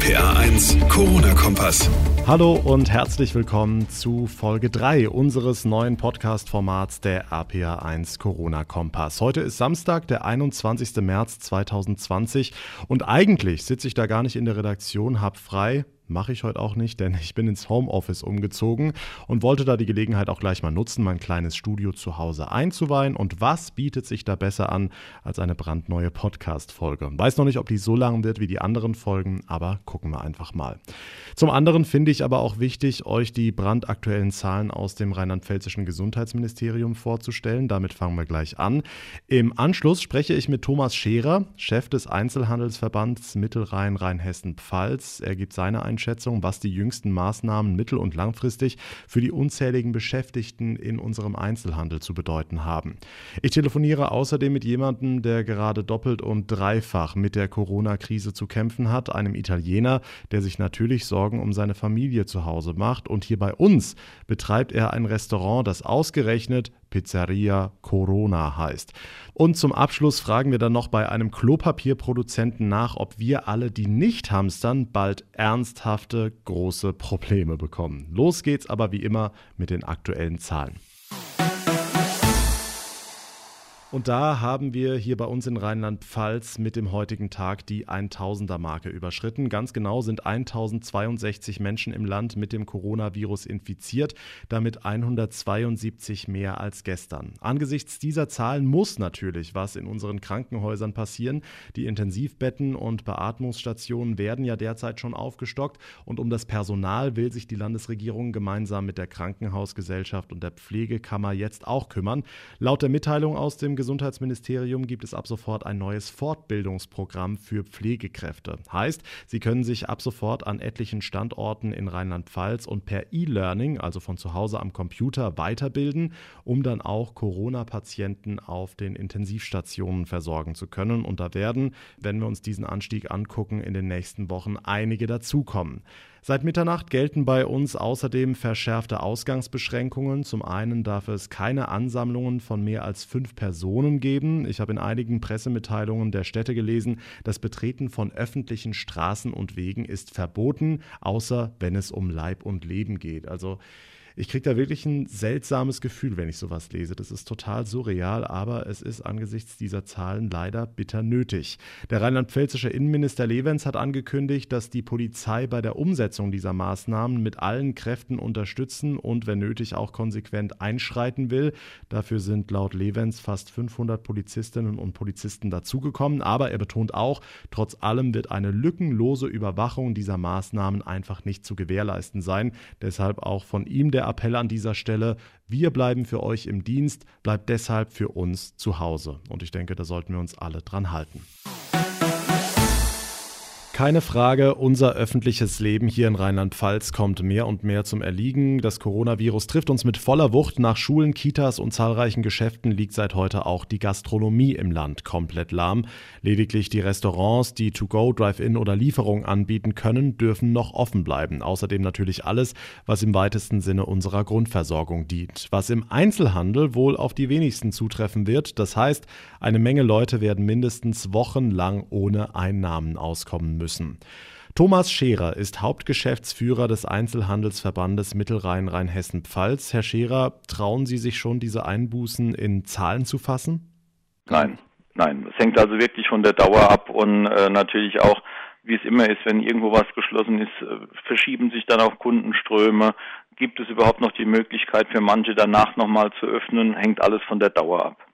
RPA 1, Corona-Kompass. Hallo und herzlich willkommen zu Folge 3 unseres neuen Podcast-Formats der RPA 1 Corona-Kompass. Heute ist Samstag, der 21. März 2020 und eigentlich sitze ich da gar nicht in der Redaktion, hab frei, Mache ich heute auch nicht, denn ich bin ins Homeoffice umgezogen und wollte da die Gelegenheit auch gleich mal nutzen, mein kleines Studio zu Hause einzuweihen. Und was bietet sich da besser an als eine brandneue Podcast-Folge? Weiß noch nicht, ob die so lang wird wie die anderen Folgen, aber gucken wir einfach mal. Zum anderen finde ich aber auch wichtig, euch die brandaktuellen Zahlen aus dem rheinland-pfälzischen Gesundheitsministerium vorzustellen. Damit fangen wir gleich an. Im Anschluss spreche ich mit Thomas Scherer, Chef des Einzelhandelsverbands Mittelrhein-Rheinhessen-Pfalz. Er gibt seine Einschätzung Einschätzung, was die jüngsten Maßnahmen mittel- und langfristig für die unzähligen Beschäftigten in unserem Einzelhandel zu bedeuten haben. Ich telefoniere außerdem mit jemandem, der gerade doppelt und dreifach mit der Corona-Krise zu kämpfen hat, einem Italiener, der sich natürlich Sorgen um seine Familie zu Hause macht. Und hier bei uns betreibt er ein Restaurant, das ausgerechnet Pizzeria Corona heißt. Und zum Abschluss fragen wir dann noch bei einem Klopapierproduzenten nach, ob wir alle, die nicht hamstern, bald ernsthafte große Probleme bekommen. Los geht's aber wie immer mit den aktuellen Zahlen. Und da haben wir hier bei uns in Rheinland-Pfalz mit dem heutigen Tag die 1000er-Marke überschritten. Ganz genau sind 1062 Menschen im Land mit dem Coronavirus infiziert, damit 172 mehr als gestern. Angesichts dieser Zahlen muss natürlich was in unseren Krankenhäusern passieren. Die Intensivbetten und Beatmungsstationen werden ja derzeit schon aufgestockt und um das Personal will sich die Landesregierung gemeinsam mit der Krankenhausgesellschaft und der Pflegekammer jetzt auch kümmern. Laut der Mitteilung aus dem Gesundheitsministerium gibt es ab sofort ein neues Fortbildungsprogramm für Pflegekräfte. Heißt, sie können sich ab sofort an etlichen Standorten in Rheinland-Pfalz und per E-Learning, also von zu Hause am Computer, weiterbilden, um dann auch Corona-Patienten auf den Intensivstationen versorgen zu können. Und da werden, wenn wir uns diesen Anstieg angucken, in den nächsten Wochen einige dazukommen. Seit Mitternacht gelten bei uns außerdem verschärfte Ausgangsbeschränkungen. Zum einen darf es keine Ansammlungen von mehr als fünf Personen geben. Ich habe in einigen Pressemitteilungen der Städte gelesen, das Betreten von öffentlichen Straßen und Wegen ist verboten, außer wenn es um Leib und Leben geht. Also ich kriege da wirklich ein seltsames Gefühl, wenn ich sowas lese. Das ist total surreal, aber es ist angesichts dieser Zahlen leider bitter nötig. Der rheinland-pfälzische Innenminister Levens hat angekündigt, dass die Polizei bei der Umsetzung dieser Maßnahmen mit allen Kräften unterstützen und wenn nötig auch konsequent einschreiten will. Dafür sind laut Levens fast 500 Polizistinnen und Polizisten dazugekommen, aber er betont auch, trotz allem wird eine lückenlose Überwachung dieser Maßnahmen einfach nicht zu gewährleisten sein. Deshalb auch von ihm der der Appell an dieser Stelle, wir bleiben für euch im Dienst, bleibt deshalb für uns zu Hause. Und ich denke, da sollten wir uns alle dran halten. Keine Frage, unser öffentliches Leben hier in Rheinland-Pfalz kommt mehr und mehr zum Erliegen. Das Coronavirus trifft uns mit voller Wucht. Nach Schulen, Kitas und zahlreichen Geschäften liegt seit heute auch die Gastronomie im Land komplett lahm. Lediglich die Restaurants, die To-Go, Drive-In oder Lieferung anbieten können, dürfen noch offen bleiben. Außerdem natürlich alles, was im weitesten Sinne unserer Grundversorgung dient. Was im Einzelhandel wohl auf die wenigsten zutreffen wird. Das heißt, eine Menge Leute werden mindestens wochenlang ohne Einnahmen auskommen müssen müssen. Thomas Scherer ist Hauptgeschäftsführer des Einzelhandelsverbandes Mittelrhein-Rheinhessen-Pfalz. Herr Scherer, trauen Sie sich schon, diese Einbußen in Zahlen zu fassen? Nein, nein. Es hängt also wirklich von der Dauer ab und äh, natürlich auch, wie es immer ist, wenn irgendwo was geschlossen ist, äh, verschieben sich dann auch Kundenströme. Gibt es überhaupt noch die Möglichkeit für manche danach nochmal zu öffnen? Hängt alles von der Dauer ab.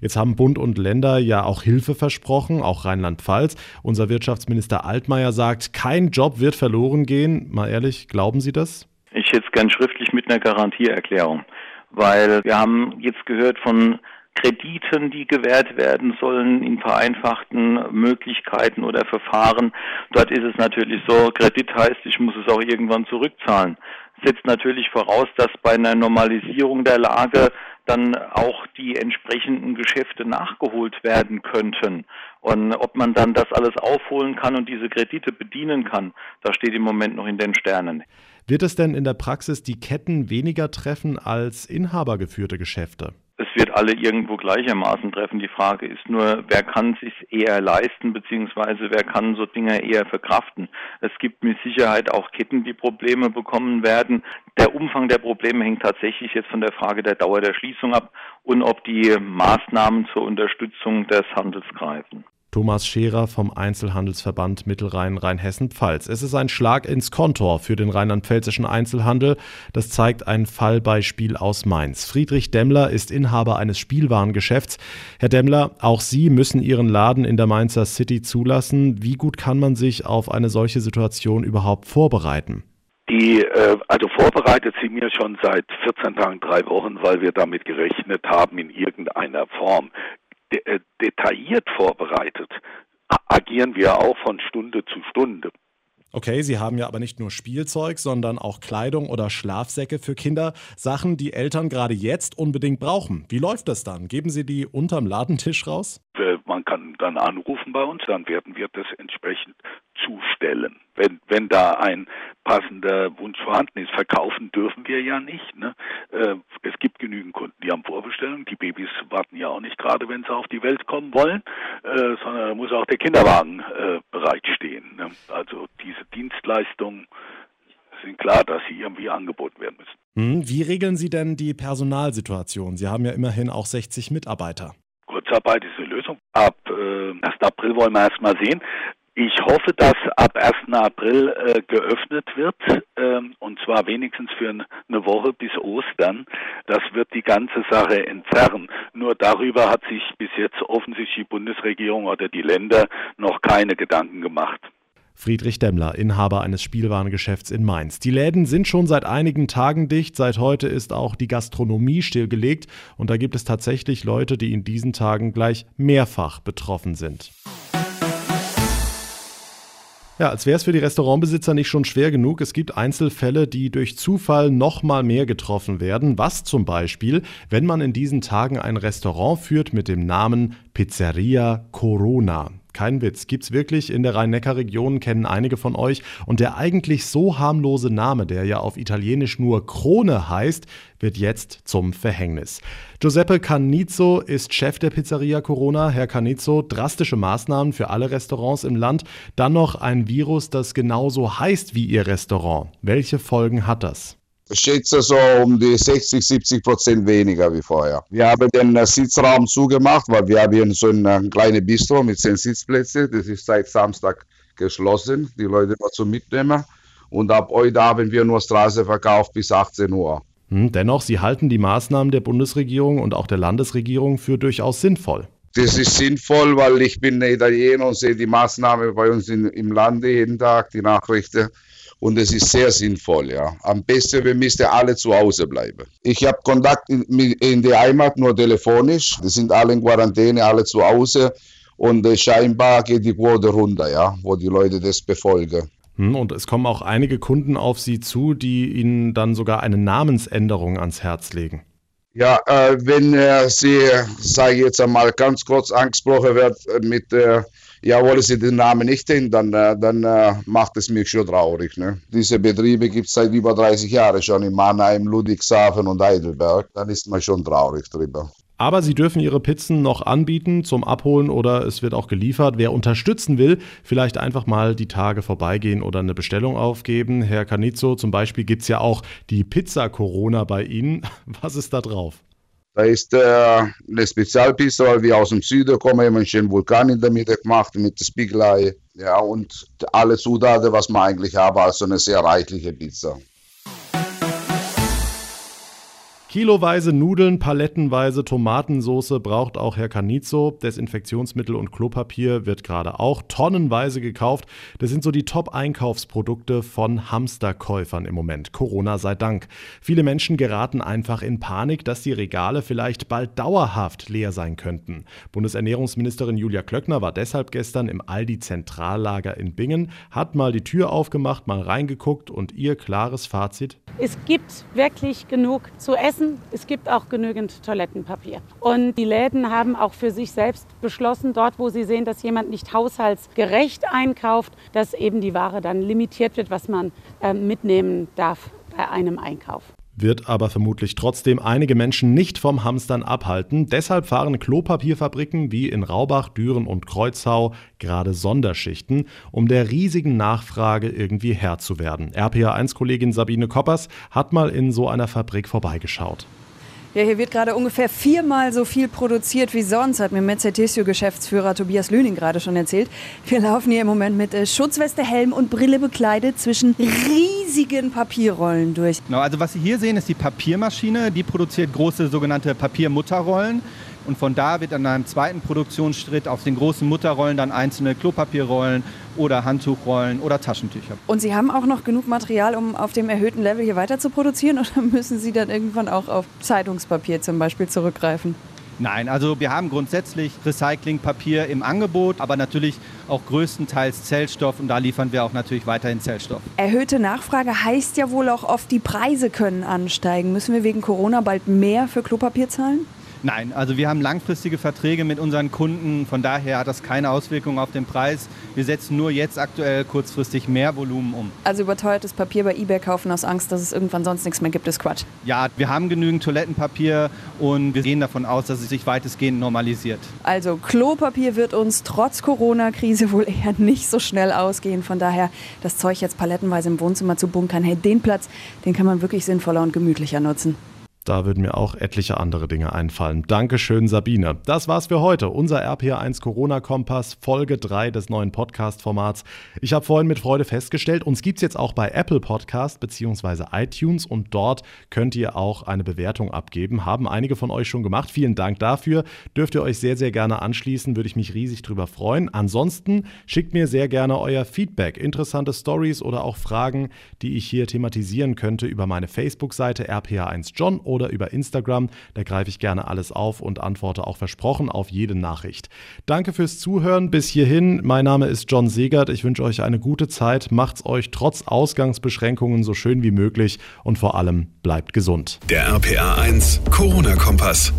Jetzt haben Bund und Länder ja auch Hilfe versprochen, auch Rheinland-Pfalz. Unser Wirtschaftsminister Altmaier sagt, kein Job wird verloren gehen. Mal ehrlich, glauben Sie das? Ich hätte es gern schriftlich mit einer Garantieerklärung, weil wir haben jetzt gehört von Krediten, die gewährt werden sollen in vereinfachten Möglichkeiten oder Verfahren. Dort ist es natürlich so, Kredit heißt, ich muss es auch irgendwann zurückzahlen. Setzt natürlich voraus, dass bei einer Normalisierung der Lage dann auch die entsprechenden Geschäfte nachgeholt werden könnten. Und ob man dann das alles aufholen kann und diese Kredite bedienen kann, das steht im Moment noch in den Sternen. Wird es denn in der Praxis die Ketten weniger treffen als inhabergeführte Geschäfte? Es wird alle irgendwo gleichermaßen treffen. Die Frage ist nur, wer kann sich eher leisten, beziehungsweise wer kann so Dinge eher verkraften. Es gibt mit Sicherheit auch Ketten, die Probleme bekommen werden. Der Umfang der Probleme hängt tatsächlich jetzt von der Frage der Dauer der Schließung ab und ob die Maßnahmen zur Unterstützung des Handels greifen. Thomas Scherer vom Einzelhandelsverband Mittelrhein-Rheinhessen-Pfalz. Es ist ein Schlag ins Kontor für den rheinland-pfälzischen Einzelhandel. Das zeigt ein Fallbeispiel aus Mainz. Friedrich Demmler ist Inhaber eines Spielwarengeschäfts. Herr Demmler, auch Sie müssen Ihren Laden in der Mainzer City zulassen. Wie gut kann man sich auf eine solche Situation überhaupt vorbereiten? Die, äh, also vorbereitet sind wir schon seit 14 Tagen, drei Wochen, weil wir damit gerechnet haben in irgendeiner Form de äh, detailliert vorbereitet, agieren wir auch von Stunde zu Stunde. Okay, Sie haben ja aber nicht nur Spielzeug, sondern auch Kleidung oder Schlafsäcke für Kinder. Sachen, die Eltern gerade jetzt unbedingt brauchen. Wie läuft das dann? Geben Sie die unterm Ladentisch raus? Man kann dann anrufen bei uns, dann werden wir das entsprechend zustellen. Wenn, wenn da ein passender Wunsch vorhanden ist, verkaufen dürfen wir ja nicht. Ne? Äh, es gibt genügend Kunden, die haben Vorbestellungen. Die Babys warten ja auch nicht gerade, wenn sie auf die Welt kommen wollen, äh, sondern da muss auch der Kinderwagen äh, bereitstehen. Ne? Also diese Dienstleistungen sind klar, dass sie irgendwie angeboten werden müssen. Hm, wie regeln Sie denn die Personalsituation? Sie haben ja immerhin auch 60 Mitarbeiter. Kurzarbeit ist eine Lösung. Ab äh, 1. April wollen wir erst mal sehen. Ich hoffe, dass ab 1. April äh, geöffnet wird, ähm, und zwar wenigstens für eine Woche bis Ostern. Das wird die ganze Sache entzerren. Nur darüber hat sich bis jetzt offensichtlich die Bundesregierung oder die Länder noch keine Gedanken gemacht. Friedrich Demmler, Inhaber eines Spielwarengeschäfts in Mainz. Die Läden sind schon seit einigen Tagen dicht. Seit heute ist auch die Gastronomie stillgelegt. Und da gibt es tatsächlich Leute, die in diesen Tagen gleich mehrfach betroffen sind. Ja, als wäre es für die Restaurantbesitzer nicht schon schwer genug. Es gibt Einzelfälle, die durch Zufall noch mal mehr getroffen werden. Was zum Beispiel, wenn man in diesen Tagen ein Restaurant führt mit dem Namen Pizzeria Corona. Kein Witz, gibt's wirklich in der Rhein-Neckar-Region, kennen einige von euch. Und der eigentlich so harmlose Name, der ja auf Italienisch nur Krone heißt, wird jetzt zum Verhängnis. Giuseppe Canizzo ist Chef der Pizzeria Corona. Herr Canizzo, drastische Maßnahmen für alle Restaurants im Land. Dann noch ein Virus, das genauso heißt wie Ihr Restaurant. Welche Folgen hat das? Schätze so um die 60, 70 Prozent weniger wie vorher. Wir haben den äh, Sitzraum zugemacht, weil wir haben hier so ein äh, kleines Bistro mit zehn Sitzplätzen. Das ist seit Samstag geschlossen. Die Leute mal zum Mitnehmen. Und ab heute haben wir nur Straße verkauft bis 18 Uhr. Hm, dennoch, Sie halten die Maßnahmen der Bundesregierung und auch der Landesregierung für durchaus sinnvoll. Das ist sinnvoll, weil ich bin Italiener und sehe die Maßnahmen bei uns in, im Lande jeden Tag, die Nachrichten und es ist sehr sinnvoll. Ja. Am besten, wir müssten alle zu Hause bleiben. Ich habe Kontakt in, in die Heimat nur telefonisch. Die sind alle in Quarantäne, alle zu Hause und äh, scheinbar geht die Quote runter, ja, wo die Leute das befolgen. Hm, und es kommen auch einige Kunden auf Sie zu, die Ihnen dann sogar eine Namensänderung ans Herz legen. Ja, äh, wenn äh, Sie, sage ich jetzt einmal ganz kurz angesprochen wird äh, mit äh, ja, wollen Sie den Namen nicht nennen, dann, äh, dann äh, macht es mich schon traurig. Ne? Diese Betriebe gibt es seit über 30 Jahren schon in Mannheim, Ludwigshafen und Heidelberg. Dann ist man schon traurig drüber. Aber Sie dürfen Ihre Pizzen noch anbieten zum Abholen oder es wird auch geliefert. Wer unterstützen will, vielleicht einfach mal die Tage vorbeigehen oder eine Bestellung aufgeben. Herr Canizzo, zum Beispiel gibt es ja auch die Pizza Corona bei Ihnen. Was ist da drauf? Da ist eine Spezialpiste, weil wir aus dem Süden kommen, haben einen schönen Vulkan in der Mitte gemacht mit Spiegelei. Ja, und alle Zutaten, was man eigentlich haben, also eine sehr reichliche Pizza. Kiloweise Nudeln, palettenweise Tomatensoße braucht auch Herr Canizzo. Desinfektionsmittel und Klopapier wird gerade auch tonnenweise gekauft. Das sind so die Top-Einkaufsprodukte von Hamsterkäufern im Moment. Corona sei Dank. Viele Menschen geraten einfach in Panik, dass die Regale vielleicht bald dauerhaft leer sein könnten. Bundesernährungsministerin Julia Klöckner war deshalb gestern im Aldi Zentrallager in Bingen, hat mal die Tür aufgemacht, mal reingeguckt und ihr klares Fazit. Es gibt wirklich genug zu essen. Es gibt auch genügend Toilettenpapier. Und die Läden haben auch für sich selbst beschlossen, dort wo sie sehen, dass jemand nicht haushaltsgerecht einkauft, dass eben die Ware dann limitiert wird, was man äh, mitnehmen darf bei einem Einkauf. Wird aber vermutlich trotzdem einige Menschen nicht vom Hamstern abhalten. Deshalb fahren Klopapierfabriken wie in Raubach, Düren und Kreuzau gerade Sonderschichten, um der riesigen Nachfrage irgendwie Herr zu werden. RPA1-Kollegin Sabine Koppers hat mal in so einer Fabrik vorbeigeschaut. Ja, hier wird gerade ungefähr viermal so viel produziert wie sonst, hat mir Mercedes-Geschäftsführer Tobias Lüning gerade schon erzählt. Wir laufen hier im Moment mit äh, Schutzweste, Helm und Brille bekleidet zwischen riesigen Papierrollen durch. Genau, also was Sie hier sehen, ist die Papiermaschine. Die produziert große sogenannte Papiermutterrollen. Und von da wird an einem zweiten Produktionsschritt auf den großen Mutterrollen dann einzelne Klopapierrollen oder Handtuchrollen oder Taschentücher. Und Sie haben auch noch genug Material, um auf dem erhöhten Level hier weiter zu produzieren oder müssen Sie dann irgendwann auch auf Zeitungspapier zum Beispiel zurückgreifen? Nein, also wir haben grundsätzlich Recyclingpapier im Angebot, aber natürlich auch größtenteils Zellstoff und da liefern wir auch natürlich weiterhin Zellstoff. Erhöhte Nachfrage heißt ja wohl auch oft, die Preise können ansteigen. Müssen wir wegen Corona bald mehr für Klopapier zahlen? Nein, also wir haben langfristige Verträge mit unseren Kunden, von daher hat das keine Auswirkung auf den Preis. Wir setzen nur jetzt aktuell kurzfristig mehr Volumen um. Also überteuertes Papier bei eBay kaufen aus Angst, dass es irgendwann sonst nichts mehr gibt, ist Quatsch. Ja, wir haben genügend Toilettenpapier und wir gehen davon aus, dass es sich weitestgehend normalisiert. Also Klopapier wird uns trotz Corona-Krise wohl eher nicht so schnell ausgehen. Von daher das Zeug jetzt palettenweise im Wohnzimmer zu bunkern, hey, den Platz, den kann man wirklich sinnvoller und gemütlicher nutzen. Da würden mir auch etliche andere Dinge einfallen. Dankeschön, Sabine. Das war's für heute. Unser RPA1 Corona-Kompass, Folge 3 des neuen Podcast-Formats. Ich habe vorhin mit Freude festgestellt, uns gibt's jetzt auch bei Apple Podcast bzw. iTunes und dort könnt ihr auch eine Bewertung abgeben. Haben einige von euch schon gemacht. Vielen Dank dafür. Dürft ihr euch sehr, sehr gerne anschließen. Würde ich mich riesig drüber freuen. Ansonsten schickt mir sehr gerne euer Feedback, interessante Stories oder auch Fragen, die ich hier thematisieren könnte über meine Facebook-Seite RPA1John oder über Instagram. Da greife ich gerne alles auf und antworte auch versprochen auf jede Nachricht. Danke fürs Zuhören bis hierhin. Mein Name ist John Segert. Ich wünsche euch eine gute Zeit. Macht's euch trotz Ausgangsbeschränkungen so schön wie möglich und vor allem bleibt gesund. Der RPA 1 Corona-Kompass.